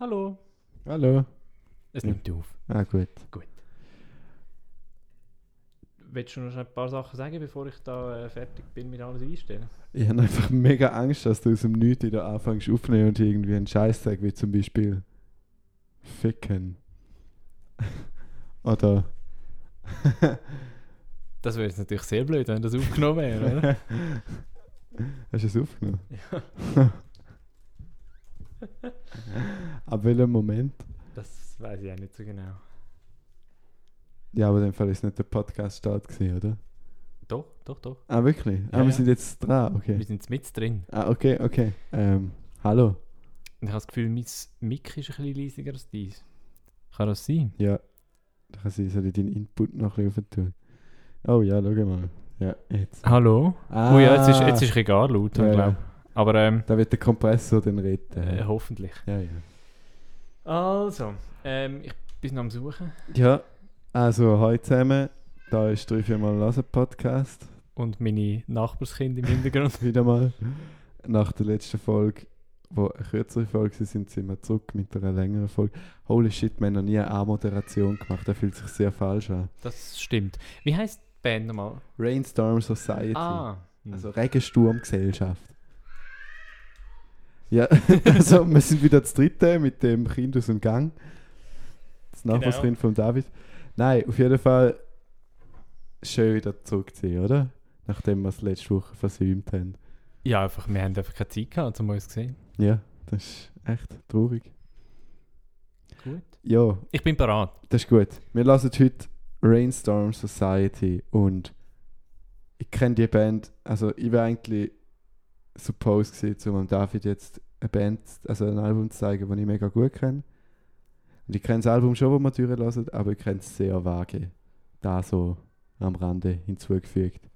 Hallo. Hallo. Es Ja. nimmt auf. Ah, gut. Willst du noch ein paar Sachen sagen, bevor ich da äh, fertig bin mit alles einstellen? Ich habe einfach mega Angst, dass du aus dem Nichts wieder anfängst aufzunehmen und irgendwie einen Scheiß sagst, wie zum Beispiel Ficken. Oder. Das wäre jetzt natürlich sehr blöd, wenn das aufgenommen wäre, oder? Hast du es aufgenommen? Ab welchem Moment? Das weiß ich auch nicht so genau. Ja, aber in dem Fall ist nicht der Podcast-Start gewesen, oder? Doch, doch, doch. Ah, wirklich? ah, Ja, wir ja. sind jetzt dran, Wir okay. sind mit drin. Ah, okay, okay. Ähm, hallo. Ich habe das Gefühl, mein Mic ist ein bisschen leisiger als dies. Kann das sein? Ja. Da kann sein, soll ich deinen Input noch ein bisschen tun. Oh ja, schau mal. Ja, jetzt. Hallo? Ah, Oh ja, jetzt ist, jetzt ist ein gar laut, Ja, ich ja. glaube Aber ähm, Da wird der Kompressor dann reden. äh, hoffentlich. ja, ja. Also, ähm, ich bin noch am Suchen. Ja, also heute zusammen, da ist 3 4 Mal Lassen Podcast. Und meine Nachbarskinder im Hintergrund. Wieder mal. Nach der letzten Folge, wo eine kürzere Folge war, sind wir zurück mit einer längeren Folge. Holy shit, wir haben noch nie eine A-Moderation gemacht, das fühlt sich sehr falsch an. Das stimmt. Wie heißt die Band nochmal? Rainstorm Society. Ah. Also Regensturmgesellschaft. Ja, also wir sind wieder das dritte mit dem Kind aus dem Gang. Das Genau. Nachbarskind von David. Nein, auf jeden Fall schön wieder zurückziehen, oder? Nachdem wir es letzte Woche versäumt haben. ja, einfach, wir haben einfach keine Zeit gehabt, um uns zu sehen. Ja, das ist echt traurig. Gut. Ja, Ich bin parat. das ist gut. Wir lassen heute Rainstorm Society und ich kenne die Band, also ich wäre eigentlich supposed gewesen, um David jetzt eine Band, also ein Album zu zeigen, das ich mega gut kenne. Und ich kenne das Album schon, das wir durchlassen, aber ich kenne es sehr vage. Da so am Rande hinzugefügt.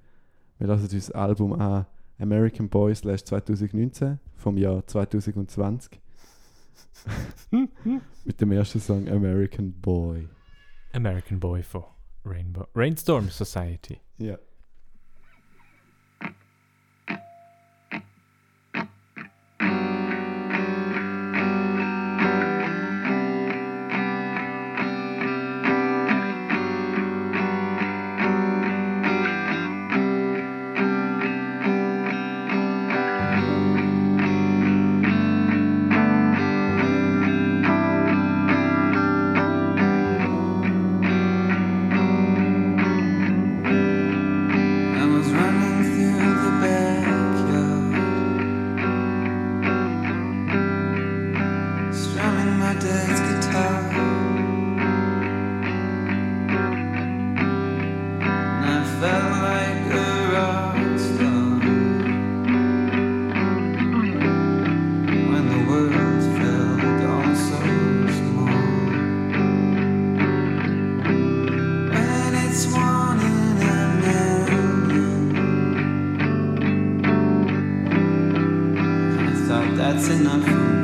Wir lassen uns das Album an American Boy slash 2019 vom Jahr 2020 mit dem ersten Song American Boy. American Boy von Rainbow. Rainstorm Society. Ja. I that's enough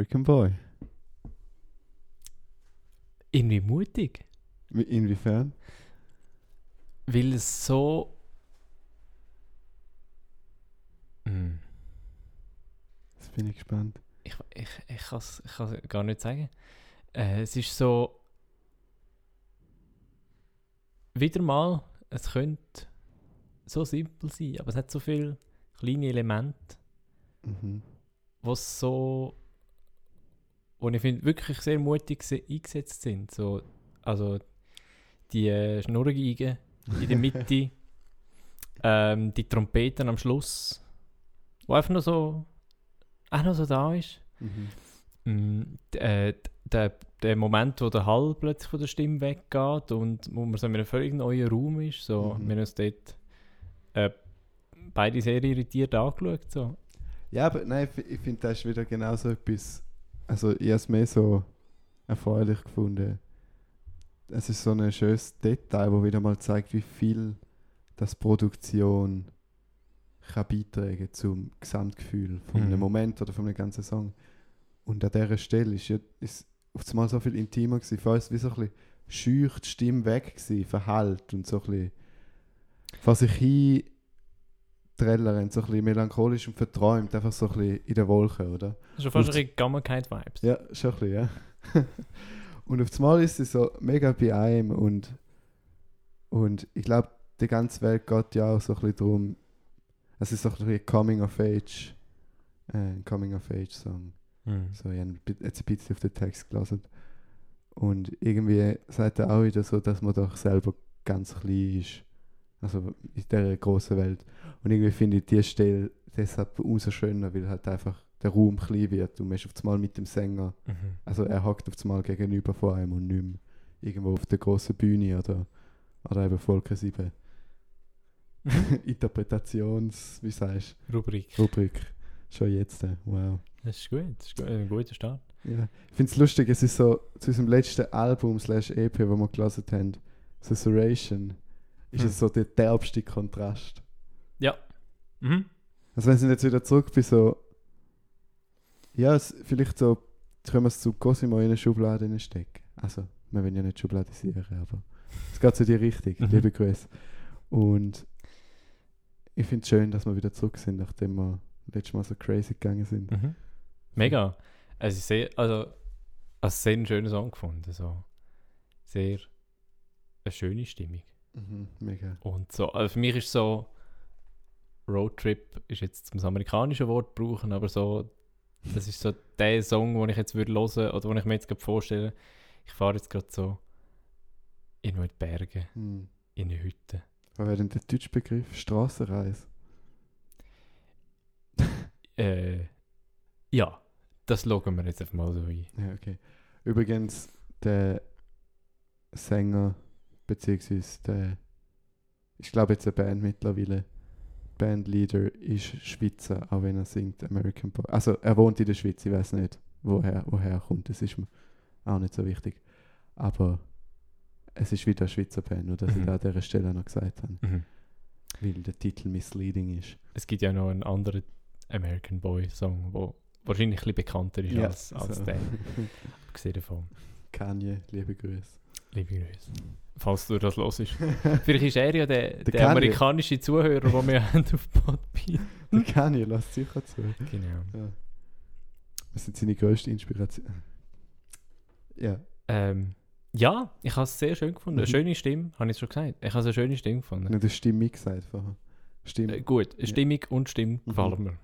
American Boy. Irgendwie mutig. Wie- Inwiefern? Weil es so. Hm. Jetzt bin ich gespannt. Ich, ich, ich kann es ich kann's gar nicht sagen. Äh, es ist so. Wieder mal, es könnte so simpel sein, aber es hat so viele kleine Elemente, Mhm. was so. Und ich finde wirklich sehr mutig se- eingesetzt sind. So, also die äh, Schnurrgeigen in der Mitte, ähm, die Trompeten am Schluss, wo einfach nur so, auch noch so da ist. Mhm. Mm, äh, der, der Moment, wo der Hall plötzlich von der Stimme weggeht und wo man so in einem völlig neuen Raum ist, so, Mhm. wir haben uns dort äh, beide sehr irritiert angeschaut. So. Ja, aber nein, ich, fi- ich finde, das ist wieder genauso etwas. Also, ich habe es mehr so erfreulich gefunden. Es ist so ein schönes Detail, wo wieder mal zeigt, wie viel das Produktion kann beitragen zum Gesamtgefühl von einem Mhm. Moment oder von einem ganzen Song. Und an dieser Stelle ist, ja, ist auf einmal so viel intimer gewesen. Ist es wie so ein bisschen schüch die Stimme weg gewesen, verhallt und so ein bisschen vor sich hin trällern, so ein bisschen melancholisch und verträumt, einfach so ein bisschen in der Wolke, oder? Ist schon fast Und- ein bisschen Gammelkeit-Vibes. Ja, schon ein bisschen, ja. und auf einmal ist sie so mega bei einem und, und ich glaube, die ganze Welt geht ja auch so ein bisschen darum, es ist so ein bisschen Coming of Age, äh, Coming of Age Song. Mhm. So, ich habe jetzt ein bisschen auf den Text gelesen. Und irgendwie sagt er auch wieder so, dass man doch selber ganz klein ist. Also in dieser großen Welt. Und irgendwie finde ich diese Stelle deshalb umso schöner, weil halt einfach der Raum klein wird und man ist auf einmal mit dem Sänger. Mhm. Also er hockt auf einmal gegenüber von einem und nicht mehr irgendwo auf der großen Bühne oder, oder eben Volker 7. Interpretations, wie sagst Rubrik. du, Rubrik. Schon jetzt, äh, wow. Das ist gut, das ist gut. ein guter Start. Ja. Ich finde es lustig, es ist so zu unserem letzten Album slash EP, wo wir gelesen haben, Susurration, ist es so der derbste Kontrast. Mhm. Also wenn sie jetzt wieder zurück bei so, ja, es, vielleicht so, jetzt können wir es zu Cosimo in eine Schublade stecken. Also, wir wollen ja nicht schubladisieren, aber es geht so in die Richtung, Mhm. liebe Grüße. Und ich finde es schön, dass wir wieder zurück sind, nachdem wir letztes Mal so crazy gegangen sind. Mhm. Mega. Also, ich sehe, also, als sehr einen schönen Song gefunden. So. Sehr eine schöne Stimmung. Mhm, mega. Und so, also für mich ist so, Roadtrip ist jetzt das amerikanische Wort brauchen, aber so, das ist so der Song, den ich jetzt würde hören oder den ich mir jetzt gerade vorstelle. Ich fahre jetzt gerade so irgendwo in die Berge, Mhm. in eine Hütte. Was wäre denn der deutsche Begriff? Strassenreise. Äh, ja, das loggen wir jetzt einfach mal so ein. Ja, okay. Übrigens, der Sänger, beziehungsweise der, ich glaube jetzt eine Band mittlerweile, Bandleader ist Schweizer, auch wenn er singt American Boy. Also er wohnt in der Schweiz, ich weiß nicht, woher, woher er kommt, das ist mir auch nicht so wichtig. Aber es ist wieder eine Schweizer Band, nur dass ich Mhm. da an dieser Stelle noch gesagt habe, Mhm. weil der Titel misleading ist. Es gibt ja noch einen anderen American Boy Song, der wahrscheinlich ein bisschen bekannter ist als, als so. der. Abgesehen davon. Kanye, liebe Grüße. Liebe Grüße. Falls du das hörst. Vielleicht ist er ja der, der, Kanye. amerikanische Zuhörer, den wir haben auf Podbean. Der Kanye lässt sicher zu. Genau. Ja. Was sind seine grösste Inspiration? Ja. Ähm, ja, ich habe es sehr schön gefunden. Eine Mhm. schöne Stimme, habe ich schon gesagt. Ich habe eine schöne Stimme gefunden. Nicht eine Stimme gesagt vorher. Stimme. Äh, gut, Ja. Stimmung und Stimme Mhm. gefallen mir.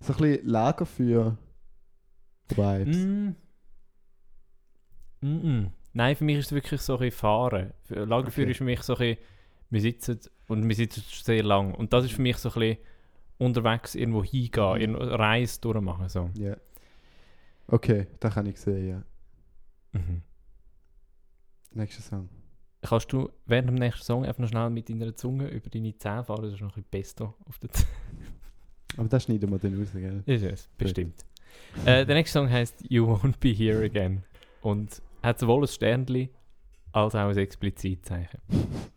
So ein bisschen Lagerfeuer Vibes. Mm. Mm -mm. Nein, für mich ist es wirklich so ein Fahren. Lagerfeuer Okay. ist für mich so ein bisschen, wir sitzen und wir sitzen sehr lang. Und das ist für mich so ein bisschen unterwegs irgendwo hingehen, Mhm. Reise durchmachen. So. Ja. Okay, da kann ich sehen, ja. Mhm. Nächster Song. Kannst du während dem nächsten Song einfach noch schnell mit deiner Zunge über deine Zähne fahren? Das ist noch ein bisschen Pesto auf der Zähne. Aber das schneiden wir dann raus, gell? Ist es, bestimmt. äh, der nächste Song heißt You Won't Be Here Again und hat sowohl ein Sternli als auch ein Explizitzeichen. street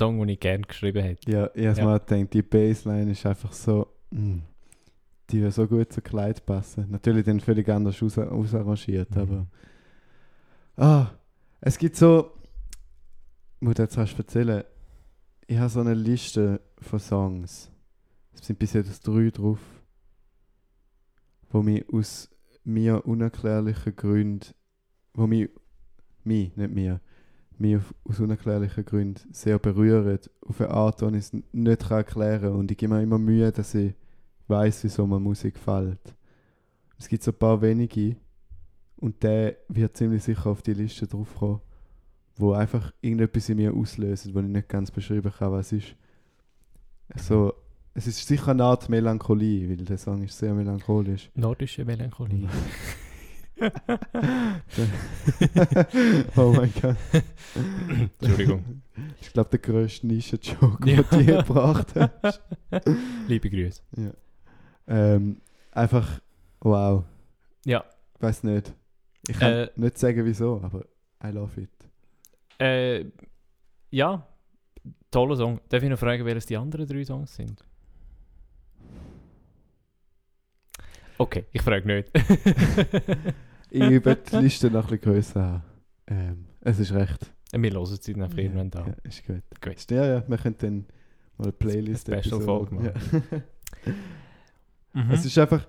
Song, den ich gerne geschrieben hätte. Ja, ich habe Ja. mal gedacht, die Bassline ist einfach so. mm, die würde so gut zu Kleid passen. Natürlich dann völlig anders aus, ausarrangiert, Mhm. aber. Ah, es gibt so. Ich muss jetzt erst erzählen. Ich habe so eine Liste von Songs. Es sind bis jetzt drei drauf, wo mich aus mir unerklärlichen Gründen, wo mich, mich, nicht mir, mich aus unerklärlichen Gründen sehr berühren, auf eine Art, die ich es nicht erklären kann. Und ich gebe mir immer Mühe, dass ich weiß, wieso mir Musik gefällt. Es gibt so ein paar wenige und der wird ziemlich sicher auf die Liste draufkommen, wo einfach irgendetwas in mir auslösen, wo ich nicht ganz beschreiben kann, was es ist. So, es ist sicher eine Art Melancholie, weil der Song ist sehr melancholisch. Nordische Melancholie. oh mein Gott. Entschuldigung. Ich glaube, der grösste Nischen-Joke, Ja. den du gebracht hast. Liebe Grüße. Ähm, einfach, wow. Ja. Weiß nicht. Ich kann Äh, nicht sagen, wieso, aber I love it. Äh, ja, toller Song. Darf ich noch fragen, welches die anderen drei Songs sind? Okay, ich frage nicht. Ich werde die Liste noch ein bisschen grösser haben. Ähm, es ist recht. Wir hören sie dann irgendwann da. Ja, ist gut. Gut. Ist- Ja, ja, wir können dann mal eine Playlist Special-Folge machen. Ja. Mhm. Es ist einfach,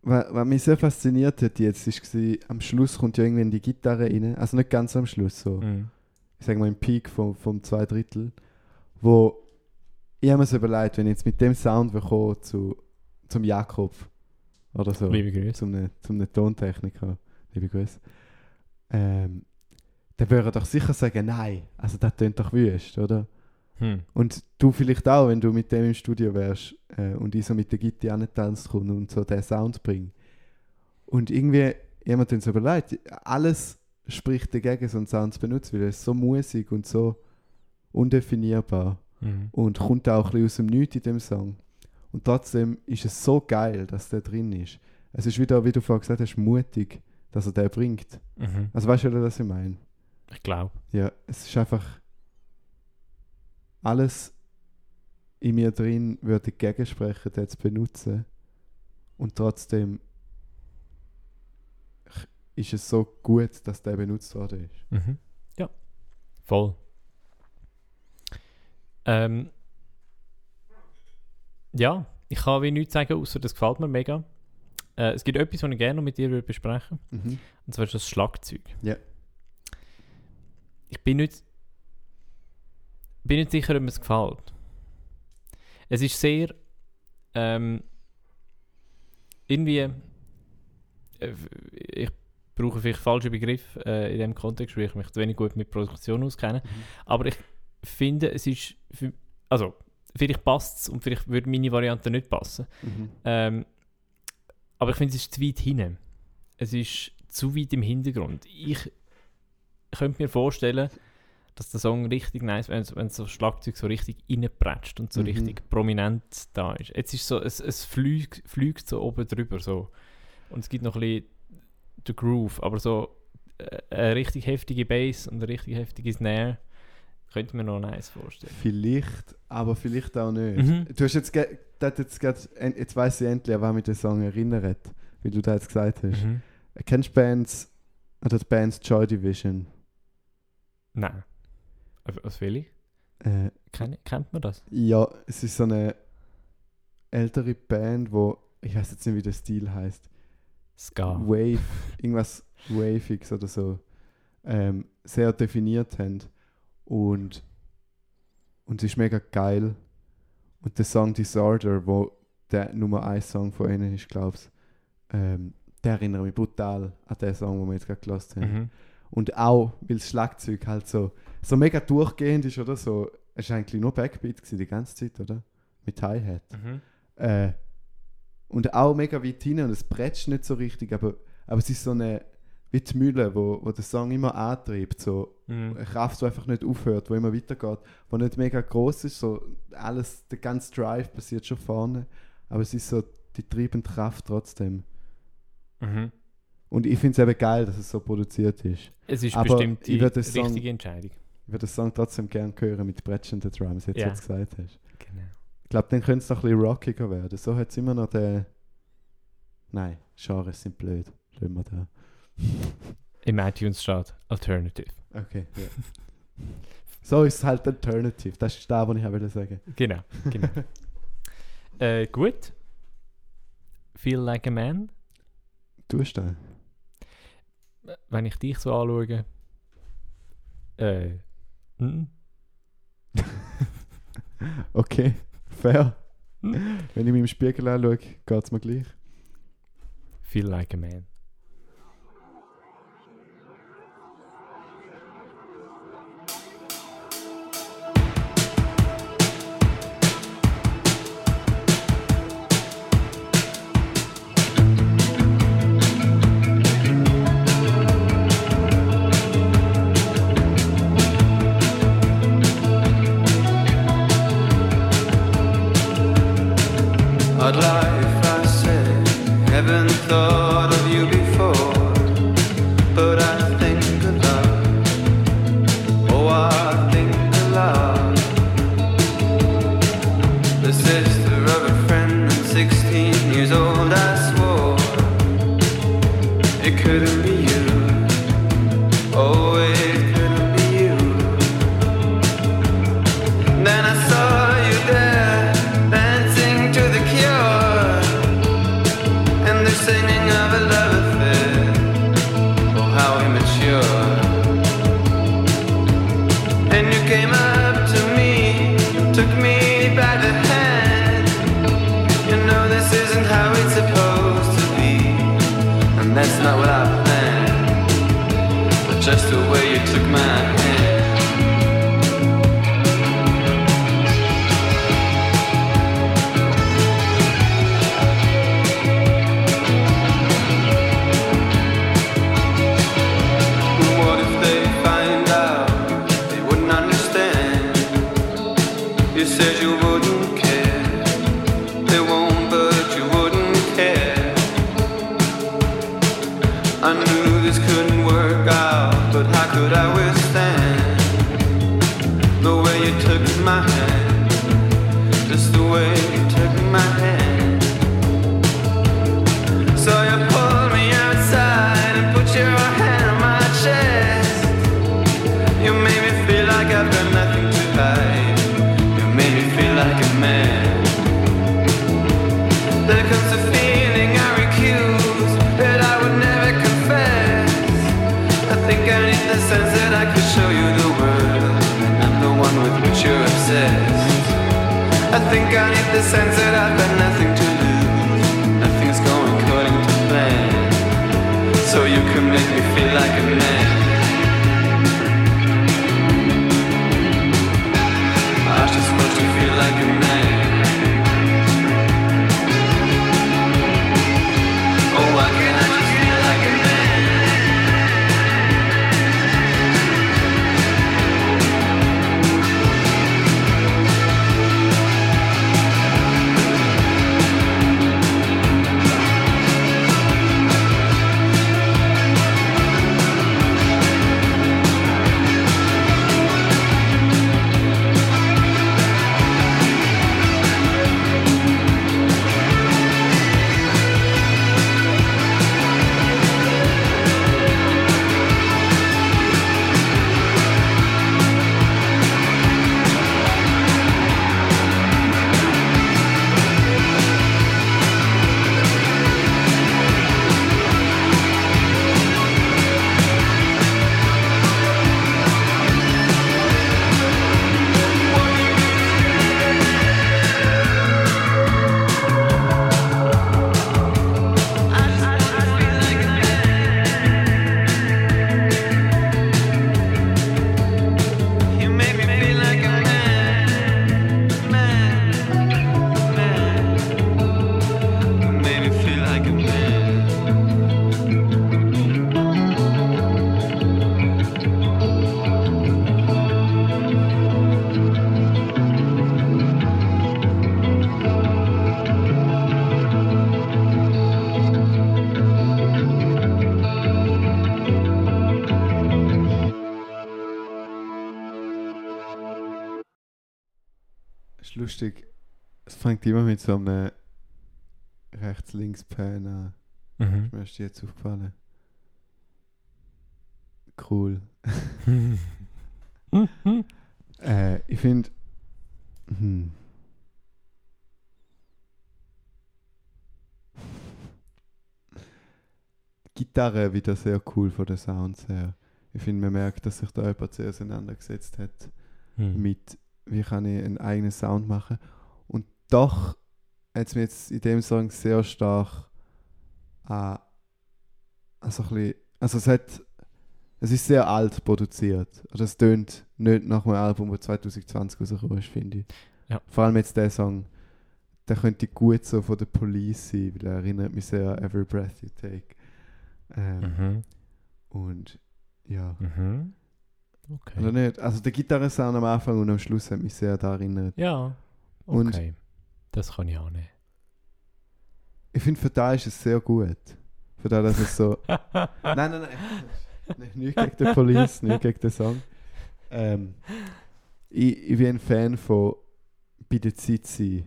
was, mich sehr fasziniert hat jetzt, ist war, am Schluss kommt ja irgendwann die Gitarre rein, also nicht ganz am Schluss, so, Mhm. ich sage mal im Peak vom, vom zwei Drittel, wo ich habe mir so überlegt, wenn ich jetzt mit dem Sound will kommen zu, zum Jakob oder so, Liebe Grüße. zum, ne, zum ne Tontechniker, liebe Grüße, ähm, dann würde er doch sicher sagen, nein, also das tönt doch wüst, oder? Hm. Und du vielleicht auch, wenn du mit dem im Studio wärst äh, und ich so mit der Gitarre angetanzt komme und so den Sound bringe. Und irgendwie, jemand hat uns so überlegt, alles spricht dagegen, so einen Sound zu benutzen, weil er ist so musig und so undefinierbar Mhm. und kommt auch ein bisschen aus dem Nichts in dem Song. Und trotzdem ist es so geil, dass der drin ist. Es ist wieder, wie du vorhin gesagt hast, mutig, dass er den bringt. Mhm. Also weißt du, was ich meine? Ich glaube. Ja, es ist einfach alles in mir drin würde dagegen sprechen, den zu benutzen. Und trotzdem ist es so gut, dass der benutzt worden ist. Mhm. Ja, voll. Ähm, ja, ich kann wie nichts sagen, außer das gefällt mir mega. Äh, es gibt etwas, was ich gerne noch mit dir würde besprechen Mhm. und zwar ist das Schlagzeug. Ja. Ich bin nicht, bin nicht sicher, ob mir es gefällt. Es ist sehr ähm, irgendwie äh, ich brauche vielleicht falsche Begriffe äh, in dem Kontext, weil ich mich zu wenig gut mit Produktion auskenne. Aber ich finde, es ist für, also vielleicht passt es und vielleicht würde meine Variante nicht passen. Mhm. Ähm, aber ich finde, es ist zu weit hinten. Es ist zu weit im Hintergrund. Ich könnte mir vorstellen, dass der Song richtig nice, wenn, wenn so Schlagzeug so richtig reinpratscht und so Mhm. richtig prominent da ist. Jetzt ist so, es, es fliegt, fliegt so oben drüber so. Und es gibt noch ein bisschen den Groove, aber so äh, eine richtig heftige Bass und eine richtig heftige Snare könnte mir noch nice vorstellen. Vielleicht, aber vielleicht auch nicht. Mhm. Du hast jetzt, das jetzt, grad, jetzt weiss ich endlich, an was mich der Song erinnert, wie du das jetzt gesagt hast. Mhm. Kennst du Bands, oder die Bands Joy Division? Nein. Was will ich? Äh, Kennt, kennt man das? Ja, es ist so eine ältere Band, wo ich weiß jetzt nicht, wie der Stil heißt. Ska. Wave, irgendwas Waviges oder so, ähm, sehr definiert haben. Und, und es ist mega geil. Und der Song Disorder, wo der Nummer 1 Song von ihnen ist, glaube ich, ähm, der erinnert mich brutal an den Song, den wir jetzt gerade gelassen haben. Mhm. Und auch, weil das Schlagzeug halt so, so mega durchgehend ist, oder so. Es war eigentlich nur Backbeat gewesen, die ganze Zeit, oder? Mit Hi-Hat. Mhm. Äh, und auch mega weit hinein und es bretscht nicht so richtig, aber, aber es ist so eine, wie die Mühle, wo, wo der Song immer antreibt, so Mhm. eine Kraft, die einfach nicht aufhört, wo immer weitergeht, wo nicht mega groß ist, so alles, der ganze Drive passiert schon vorne, aber es ist so die treibende Kraft trotzdem. Mhm. Und ich finde es eben geil, dass es so produziert ist. Es ist Aber bestimmt die richtige Entscheidung. Ich würde den Song trotzdem gerne hören mit bretschenden Drums, jetzt Ja. wie du es gesagt hast. Genau. Ich glaube, dann könnte es noch ein bisschen rockiger werden. So hat es immer noch den. Nein, Genres sind blöd. Lassen wir da. Im iTunes steht Alternative. Okay, ja. so ist es halt Alternative. Das ist das, was ich wollte sagen Genau, genau. äh, gut. Feel like a man. Tust du das? Wenn ich dich so anschaue. Äh. mm, Okay, fair. Wenn ich mich im Spiegel anschaue, geht es mir gleich. Feel like a man. a new the sense that I've been immer mit so einem Rechts-Links-Pan an. Mhm. Ist mir erst jetzt aufgefallen. Cool. Äh, ich finde. Hm. Gitarre wieder sehr cool von den Sounds her. Ich finde, man merkt, dass sich da jemand sehr auseinandergesetzt hat Mhm. mit, wie kann ich einen eigenen Sound machen. Und doch hat es mir jetzt in dem Song sehr stark an, also ein bisschen, also es hat, es ist sehr alt produziert. Also es tönt nicht nach einem Album, das 2020 rausgekommen ist, finde ich. Ja. Vor allem jetzt der Song, der könnte gut so von der Police sein, weil er erinnert mich sehr an Every Breath You Take. Ähm, Mhm. Und ja. Mhm. Okay. Oder nicht? Also der Gitarrensound am Anfang und am Schluss hat mich sehr daran erinnert. Ja. Und- Okay. Das kann ich auch nicht. Ich finde, für da ist es sehr gut. Für da, dass es so. nein, nein, nein. Nicht, gegen die Police, nicht gegen den Song. Ähm, ich, ich bin ein Fan von bei der Zeit sein,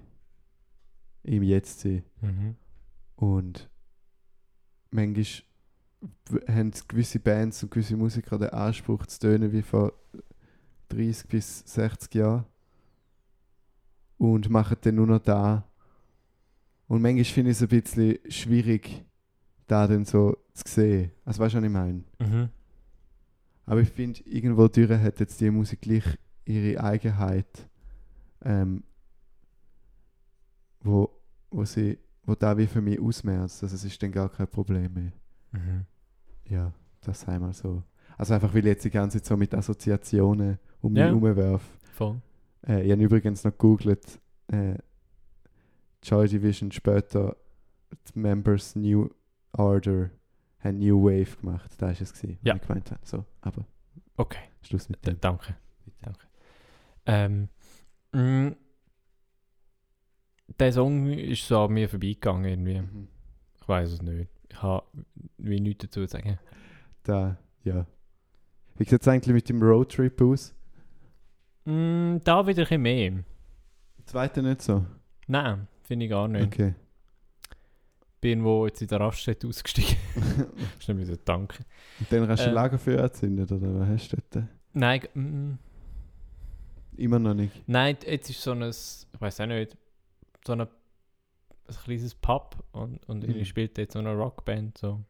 im Jetzt sein. Mhm. Und manchmal haben gewisse Bands und gewisse Musiker den Anspruch zu tönen wie vor 30 bis 60 Jahren. Und machen dann nur noch da. Und manchmal finde ich es ein bisschen schwierig, da dann so zu sehen. Also weißt du, was ich meine? Mhm. Aber ich finde, irgendwo durch hat jetzt die Musik gleich ihre Eigenheit, ähm, wo, wo sie, wo da wie für mich ausmerzt. Also es ist dann gar kein Problem mehr. Mhm. Ja, das einmal so. Also einfach, weil ich jetzt die ganze Zeit so mit Assoziationen um mich Ja. herumwerfe. Voll. Äh, ich habe übrigens noch gegoogelt, äh, Joy Division später, die Members New Order haben New Wave gemacht. Da war es, gewesen, Ja. ich gemeint habe. So, aber Okay. Schluss mit dem. danke. Danke. Ähm, mh, der Song ist so an mir vorbeigegangen irgendwie. Mhm. Ich weiß es nicht. Ich habe wie nichts dazu zu sagen. Da, ja. Wie sieht es eigentlich mit dem Roadtrip aus? Mm, da wieder ein bisschen mehr. Zweite nicht so. Nein, finde ich gar nicht. Okay. Bin wo jetzt in der Raststätte ausgestiegen. Schnell wieder danken. Und dann hast du Äh. Lagerfeuer angezündet, oder was hast du dort? Nein, mm, Immer noch nicht. nein, jetzt ist so ein, ich weiß auch nicht, so ein, ein kleines Pub und, und Mhm. ich spielt jetzt so eine Rockband. So.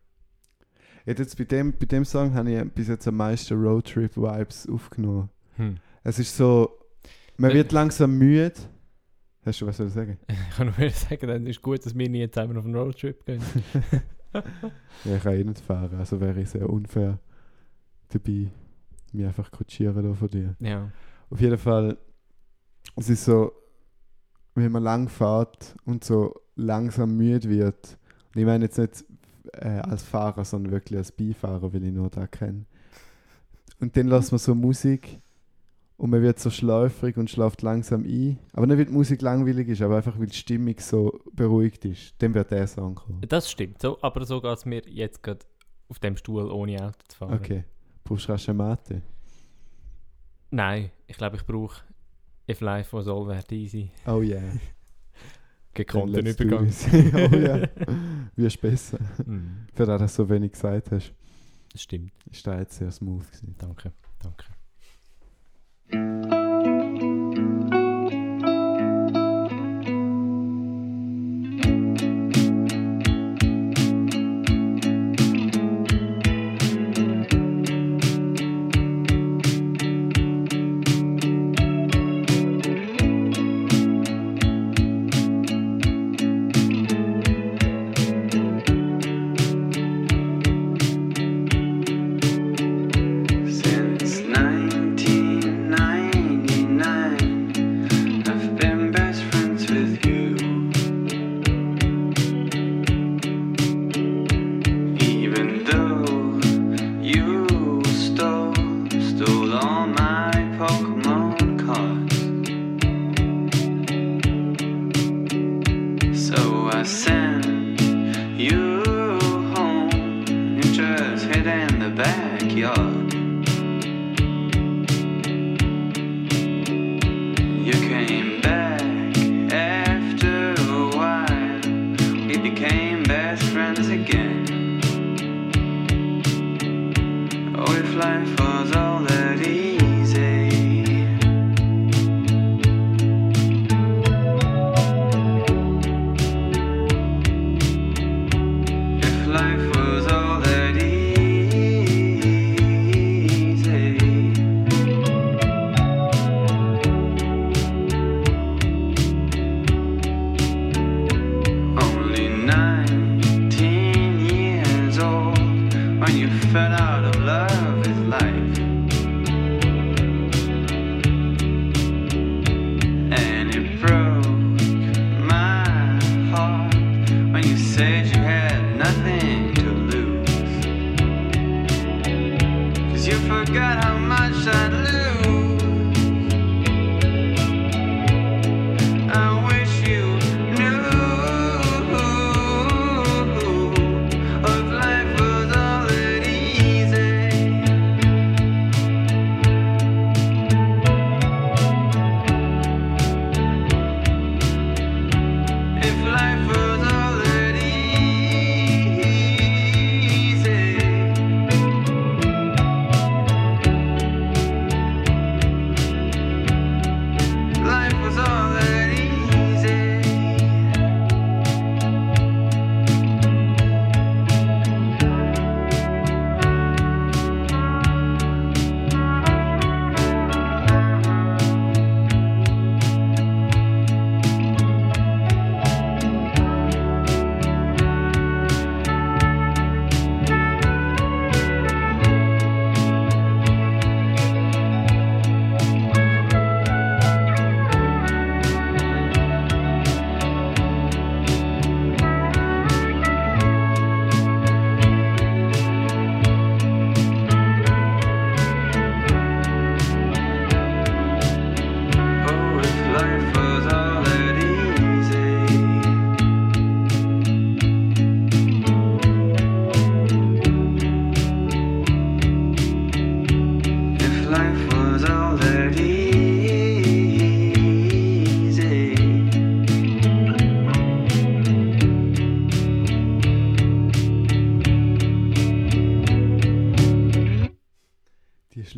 Jetzt bei, dem, bei dem Song habe ich bis jetzt am meisten Roadtrip-Vibes aufgenommen. Hm. Es ist so, man wird langsam müde. Hast du was zu sagen? Ich kann nur sagen, dann ist gut, dass wir nie zusammen auf einen Roadtrip gehen. Ja, ich kann eh nicht fahren, also wäre ich sehr unfair dabei, mich einfach kutschieren von dir. ja. Auf jeden Fall, es ist so, wenn man lang fährt und so langsam müde wird, und ich meine jetzt nicht äh, als Fahrer, sondern wirklich als Beifahrer, weil ich nur da kenne. Und dann lässt man so Musik und man wird so schläfrig und schläft langsam ein. Aber nicht, weil die Musik langweilig ist, aber einfach, weil die Stimmung so beruhigt ist. Dann wird der Song kommen. Das stimmt, so, aber so geht es mir jetzt gerade auf dem Stuhl ohne Auto zu fahren. Okay. Brauchst du rasch eine Mate? Nein, ich glaube, ich brauche If Life Was All That Easy. Oh yeah. Gekonnten Übergang. oh ja. Wie ist besser? Mm, Für das, dass du so wenig gesagt hast, das stimmt, ist das jetzt sehr smooth gewesen. danke, danke. Música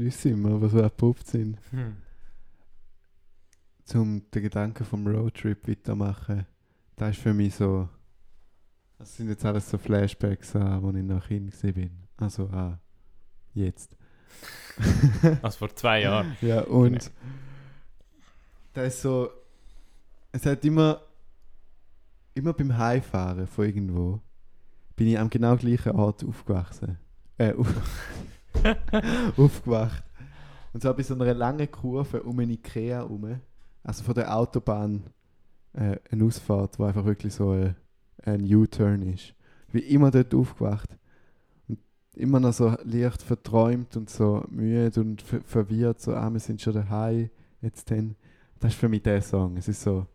die so abrupt sind. Hm. zum den Gedanken vom Roadtrip weitermachen, das ist für mich so. Das sind jetzt alles so Flashbacks an, wo ich noch Kind bin. Also ah, jetzt. Also vor zwei Jahren. Ja, und das ist so. Es hat immer. Immer beim Heimfahren von irgendwo bin ich am genau gleichen Ort aufgewachsen. Äh, auf, aufgewacht. Und zwar bei so einer langen Kurve um eine Ikea herum. Also von der Autobahn äh, eine Ausfahrt, wo einfach wirklich so ein, ein U-Turn ist. Wie immer dort aufgewacht. Und immer noch so leicht verträumt und so müde und ver verwirrt. So, ah, wir sind schon daheim. Jetzt dann. Das ist für mich der Song. Es ist so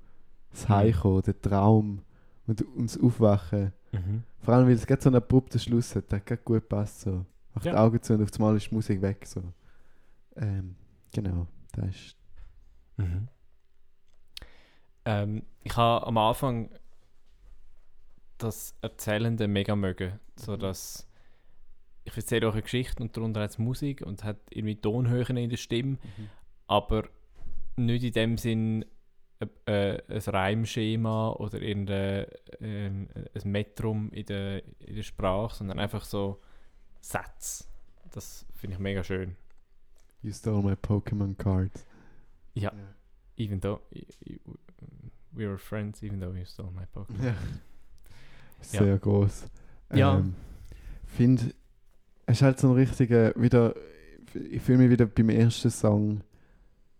das Mhm. Heimkommen, der Traum und, und das Aufwachen. Mhm. Vor allem, weil es gerade so einen abrupten Schluss hat, der gerade gut passt. So. Mach Ja. die Augen zu und auf einmal ist die Musik weg. So. Ähm, genau, das ist. Mhm. Ähm, ich habe am Anfang das Erzählende mega mögen. So Mhm. dass ich erzähle euch eine Geschichte und darunter hat es Musik und hat irgendwie Tonhöhen in der Stimme, aber nicht in dem Sinn äh, äh, ein Reimschema oder irgendein ähm, ein Metrum in der, in der Sprache, sondern einfach so Sätze. Das finde ich mega schön. You stole my Pokémon cards. Ja. Even though we were friends, even though you stole my Pokémon. Ja. Sehr groß. Ja. Ähm, finde, es ist halt so ein richtiger, wieder, ich fühle mich wieder beim ersten Song,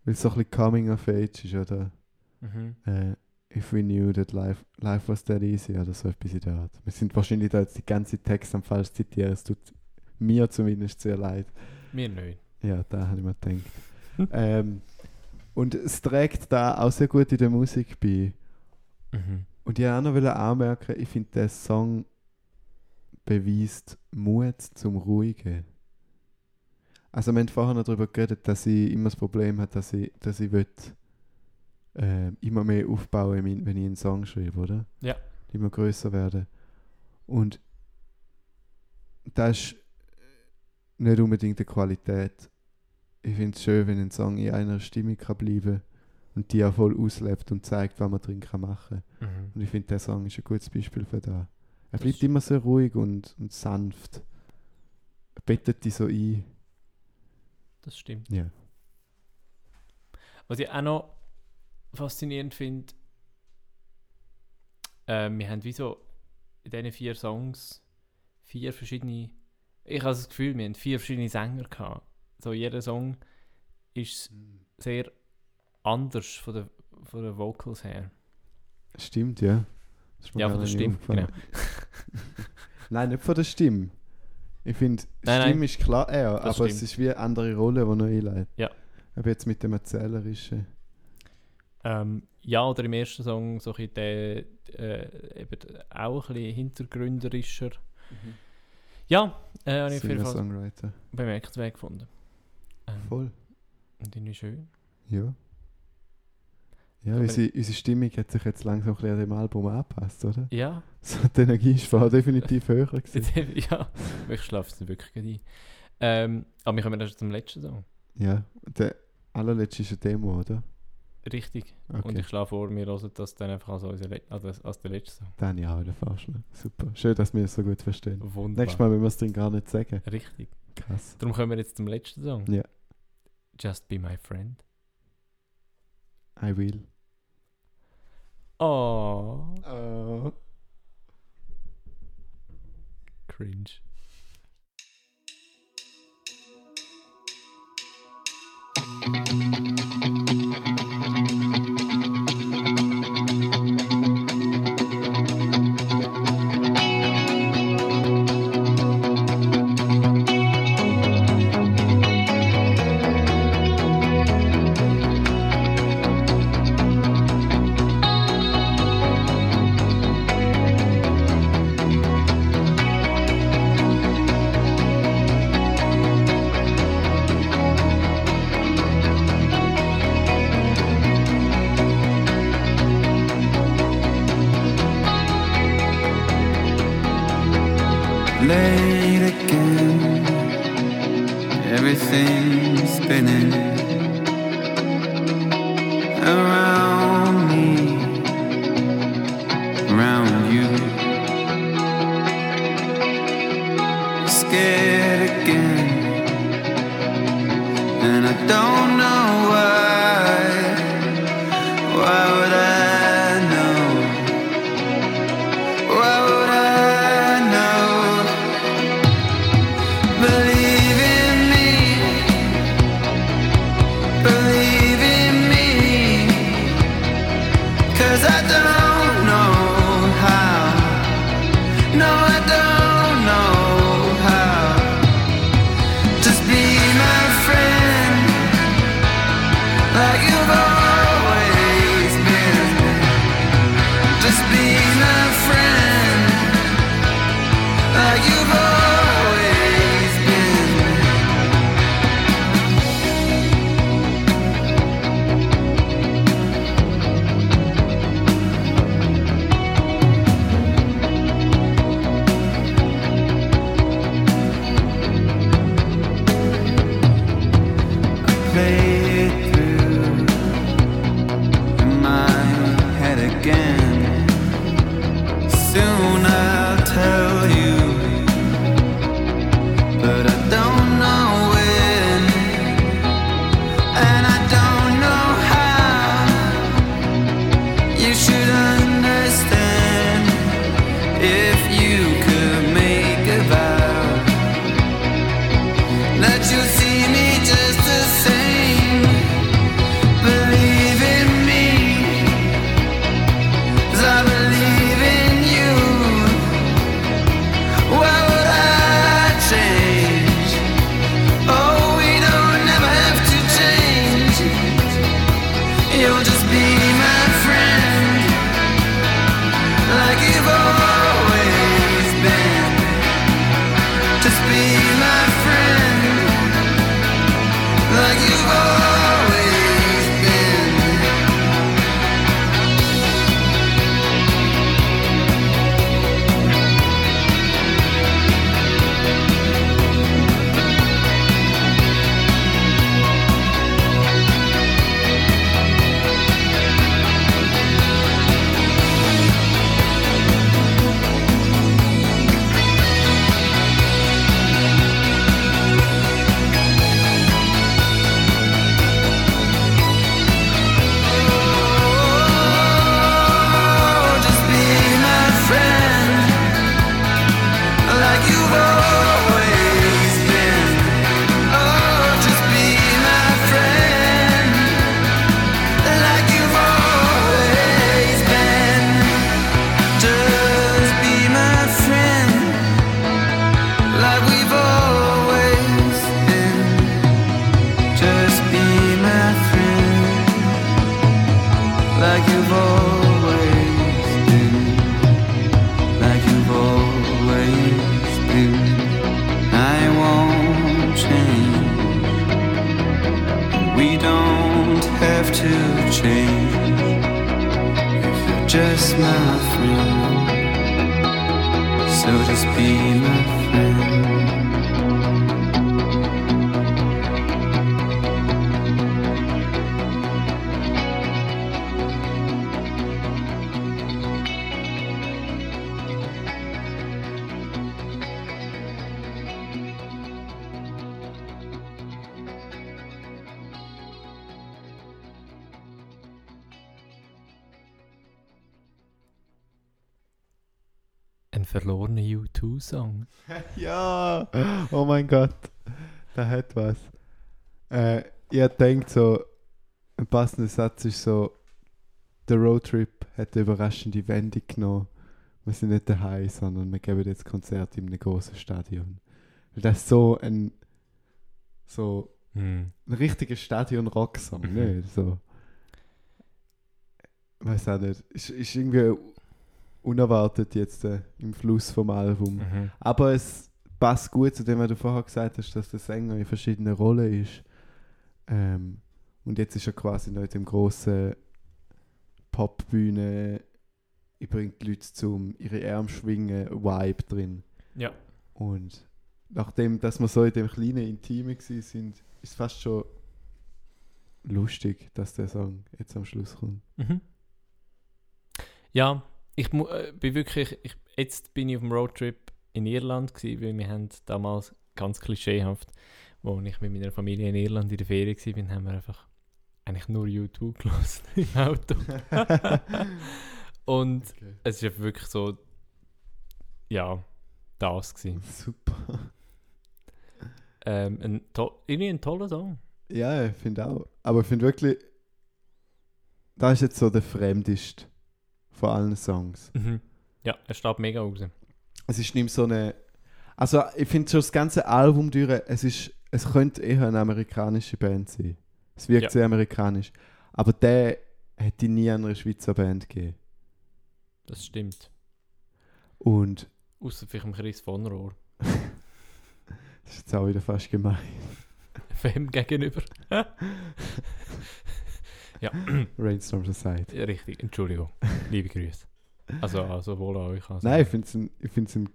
weil es so ein bisschen Coming of Age ist, oder? Mhm. Äh, If we knew that life, life was that easy, oder so etwas in der Art. Wir sind wahrscheinlich da jetzt die ganze Text am falsch zitieren, es tut mir zumindest sehr leid. Mir nicht. Ja, da habe ich mir gedacht. ähm, und es trägt da auch sehr gut in der Musik bei. Mhm. Und ich wollte auch noch anmerken, ich finde, der Song beweist Mut zum Ruhigen. Also wir haben vorher noch darüber geredet, dass ich immer das Problem habe, dass ich, dass ich will, äh, immer mehr aufbauen will, wenn ich einen Song schreibe, oder? Ja. Immer größer werden. Und das ist nicht unbedingt die Qualität. Ich finde es schön, wenn ein Song in einer Stimmung kann bleiben und die auch voll auslebt und zeigt, was man drin kann machen kann. Mhm. Und ich finde, der Song ist ein gutes Beispiel für das. Er Das bleibt ist- immer sehr ruhig und, und sanft. Er bettet dich so ein. Das stimmt. Ja. Was ich auch noch faszinierend finde, äh, wir haben wie so in diesen vier Songs vier verschiedene. Ich habe das Gefühl, wir haben vier verschiedene Sänger gehabt. So jeder Song ist sehr anders von den, von den Vocals her. Stimmt, ja. Ja, von der Stimme, genau. Nein, nicht von der Stimme. Ich finde, Stimme nein. ist klar er, Das aber es stimmt. ist wie eine andere Rolle, die noch einleitet. Ja. Aber jetzt mit dem Erzählerischen. Ähm, ja, oder im ersten Song so ein bisschen der, äh, eben auch ein bisschen hintergründerischer. Ja, äh, habe ich auf jeden Fall bemerkenswert gefunden. Ähm, Voll. Und irgendwie schön. Ja. Ja, Aber- unsere, unsere Stimmung hat sich jetzt langsam ein bisschen an dem Album angepasst, oder? Ja, So, die Energie ist vorher definitiv höher gewesen. jetzt, ja, ich schlafe es wirklich ein. Ähm, aber wir kommen erst zum letzten Song. Ja, der allerletzte ist eine Demo, oder? Richtig. Okay. Und ich schlage vor, wir hören das dann einfach als, unser Le also als der letzte ich auch wieder vorschlagen. Super. Schön, dass wir es so gut verstehen. Wunderbar. Nächstes Mal, wenn wir es drin gar nicht sagen. Richtig. Krass. Darum kommen wir jetzt zum letzten Song. Ja. Just Be My Friend. I will. Oh, Oh. cringe. everything's spinning. Friend. So just be U2-Song. Ja! Oh mein Gott. Der hat was. Äh, ich denke so, ein passender Satz ist so, der Roadtrip hat eine überraschende Wendung genommen. Wir sind nicht daheim, sondern wir geben jetzt Konzert in einem großen Stadion. Weil das ist so ein so Hm. ein richtiger Stadion-Rock-Song, nicht? So. Weiß auch nicht. Ist, ist irgendwie unerwartet jetzt äh, im Fluss vom Album. Mhm. Aber es passt gut zu dem, was du vorher gesagt hast, dass der Sänger in verschiedenen Rollen ist. Ähm, und jetzt ist er quasi noch in dem grossen Popbühne, ich bringe die Leute zum ihre Arme schwingen Vibe drin. Ja. Und nachdem, dass wir so in dem kleinen Intime sind, ist es fast schon lustig, dass der Song jetzt am Schluss kommt. Mhm. Ja, ich äh, bin wirklich, ich, jetzt bin ich auf dem Roadtrip in Irland gewesen, weil wir haben damals ganz klischeehaft, wo ich mit meiner Familie in Irland in der Ferien war, haben wir einfach eigentlich nur YouTube gelassen im Auto. Und Okay. es ist einfach wirklich so, ja, das gewesen. Super. Ähm, ein irgendwie ein toller Song. Ja, ich finde auch. Aber ich finde wirklich, das ist jetzt so der fremdeste von allen Songs. Mhm. Ja, er steht mega raus. Es ist nicht so eine. Also, ich finde schon das ganze Album durch, es ist. Es könnte eher eine amerikanische Band sein. Es wirkt Ja. sehr amerikanisch. Aber der hätte nie an einer Schweizer Band gegeben. Das stimmt. Und Außer vielleicht dem Chris von Rohr. das ist jetzt auch wieder fast gemein. Wem gegenüber? ja, Rainstorm Society. ja, richtig. Entschuldigung. Liebe Grüße. Also, also wohl an euch. Also. Nein, ich finde es ein, ich find's ein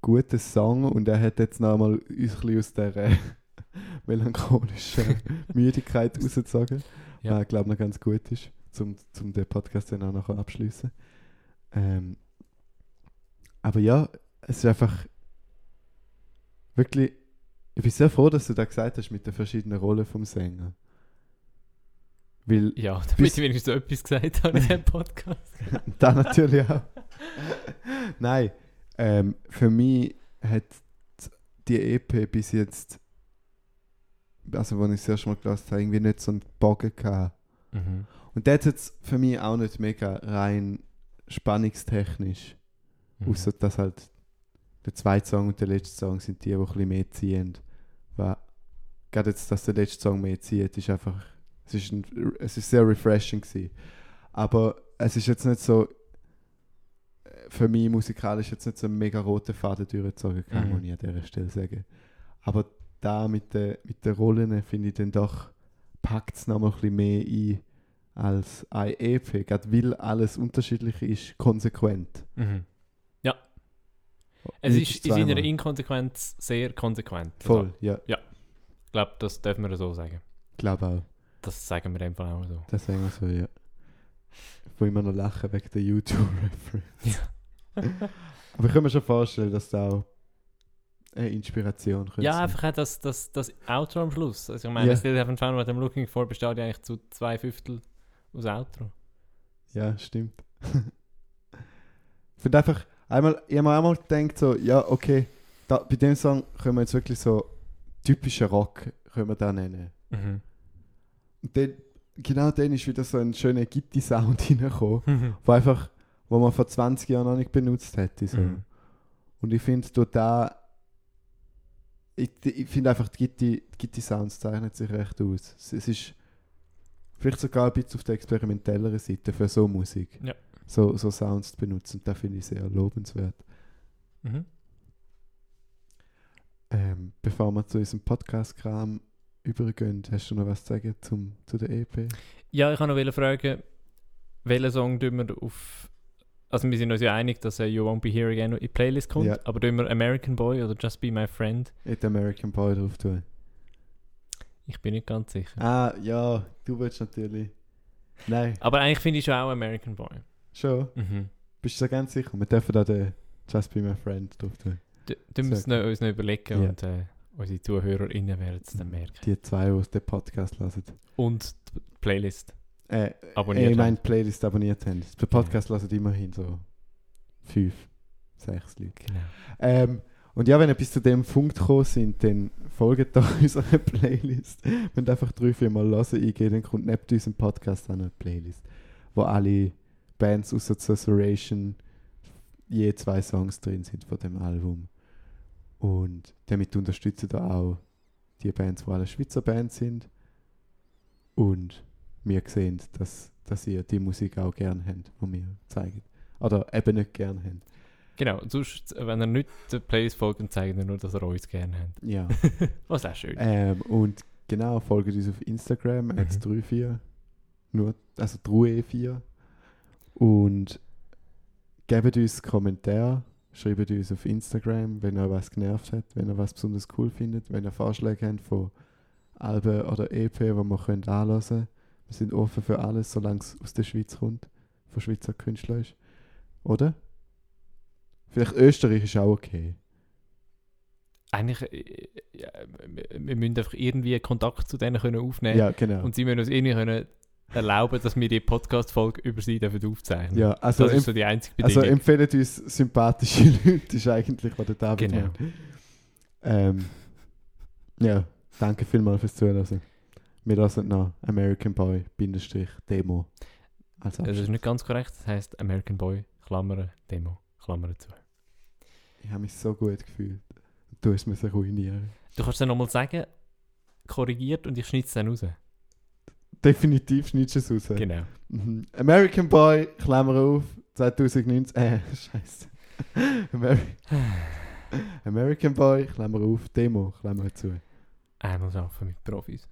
guter Song und er hat jetzt noch mal uns ein bisschen aus der äh, melancholischen Müdigkeit rausgezogen. Ja. Was, glaube noch ganz gut ist, zum, zum den Podcast dann auch noch abschließen. Ähm, aber ja, es ist einfach wirklich. Ich bin sehr froh, dass du da gesagt hast mit den verschiedenen Rollen vom Sänger. Weil Ja, damit ich wenigstens so etwas gesagt habe in diesem Podcast. da natürlich auch. Nein, ähm, für mich hat die EP bis jetzt, also als ich es erst mal gelassen habe, irgendwie nicht so einen Bogen gehabt. Mhm. Und hat jetzt für mich auch nicht mega rein spannungstechnisch. Mhm. Außer dass halt der zweite Song und der letzte Song sind die, die ein bisschen mehr ziehen. Weil, gerade jetzt, dass der letzte Song mehr zieht, ist einfach, es ist, ein, es ist sehr refreshing gewesen. Aber es ist jetzt nicht so, äh, für mich musikalisch jetzt nicht so ein mega roter Faden durchgezogen, kann Mhm. man an dieser Stelle sagen. Aber da mit den mit den Rollen finde ich dann doch, packt es nochmal ein bisschen mehr ein als eine EP, gerade weil alles unterschiedlich ist, konsequent. Mhm. Ja. Es Nicht ist in seiner. Inkonsequenz sehr konsequent. Voll, ja, Ich glaube, das dürfen wir so sagen. glaube auch. Das sagen wir einfach auch so. Das sagen wir so, ja. Ich will immer noch lachen wegen der YouTube-Reference. Aber ich kann mir schon vorstellen, dass da auch eine Inspiration könnte Ja, sein. einfach auch das, das, das Outro am Schluss. Also ich meine, Ja. yeah. Still Haven't Found What I'm Looking For besteht ja eigentlich zu zwei Fünftel aus Outro. Ja, stimmt. ich finde einfach, einmal, ich habe mir einmal gedacht, so, ja, okay, da, bei dem Song können wir jetzt wirklich so typischen Rock können wir da nennen. Mhm. Und dann, genau dann ist wieder so ein schöner Gitti-Sound reingekommen, wo einfach, wo man vor 20 Jahren noch nicht benutzt hätte. So. Mhm. Und ich finde, durch da ich, ich finde einfach, die Gitti, die Gitti-Sounds zeichnen sich recht aus. Es, es ist vielleicht sogar ein bisschen auf der experimentelleren Seite für so Musik. Ja. So, so Sounds zu benutzen. Und das finde ich sehr lobenswert. Mhm. Ähm, bevor wir zu unserem Podcast-Kram übergehen, hast du noch was zu sagen zum, zu der EP? Ja, ich wollte noch fragen, welchen Song tun wir auf. Also, wir sind uns ja einig, dass äh, You Won't Be Here Again in die Playlist kommt. Ja. Aber tun wir American Boy oder Just Be My Friend? Ich American Boy drauf tun. Ich bin nicht ganz sicher. Ah, ja, du willst natürlich. Nein, Aber eigentlich finde ich schon auch American Boy. schon. Mhm. Bist du so ganz sicher? Wir dürfen da den Just Be My Friend drauf tun. D- Tun wir uns noch überlegen Ja. und äh, unsere ZuhörerInnen werden es dann merken. Die zwei, die den Podcast hören. Und die Playlist. Äh, Abonniert äh, ich meine. Playlist abonniert haben. Den Podcast hören immerhin so fünf, sechs Leute. Genau. Ähm, und ja, wenn ihr bis zu dem Punkt gekommen sind, dann folgt doch unserer Playlist. Wenn ihr einfach drei, vier Mal hören eingehen, dann kommt neben unserem Podcast eine Playlist, wo alle Bands außer Susurration je zwei Songs drin sind von dem Album. Und damit unterstützen da auch die Bands, die alle Schweizer Bands sind. Und wir sehen, dass, dass ihr die Musik auch gern habt, die wir zeigen. Oder eben nicht gern habt. Genau, sonst, wenn ihr nicht der Playlist folgt, dann zeigen wir nur, dass ihr uns gerne habt. Ja. Was auch schön. Ähm, und genau, folgt uns auf Instagram, Mhm. als 34. Nur, also 3E4. Und gebt uns Kommentare, schreibt uns auf Instagram, wenn ihr was genervt hat, wenn ihr was besonders cool findet, wenn ihr Vorschläge habt von Alben oder EP, die wir anhören können. Wir sind offen für alles, solange es aus der Schweiz kommt, von Schweizer Künstlern ist. Oder? Vielleicht Österreich ist auch okay. eigentlich, äh, ja, wir- wir müssen einfach irgendwie Kontakt zu denen können aufnehmen Ja, genau. und sie müssen uns irgendwie können erlauben, dass wir die Podcast-Folge über sie dürfen aufzeichnen ja, also, das ist so die einzige Bedingung. also empfehlen uns sympathische Leute, ist eigentlich, was der David Genau. meint. Ähm, ja, danke vielmals fürs Zuhören. Wir lassen noch American Boy Bindestrich Demo als das ist nicht ganz korrekt, das heisst American Boy, Klammern, Demo, Klammern zu. Ich habe mich so gut gefühlt. Du hast mir so ruinieren. Du kannst dann nochmal sagen, korrigiert und ich schneide es dann raus. Definitiv schneidest du es raus. Genau. Mhm. American Boy, Klammer auf, 2019, äh, scheiße. Ameri American Boy, Klammer auf, Demo, Klammer zu. Einmal arbeiten mit Profis.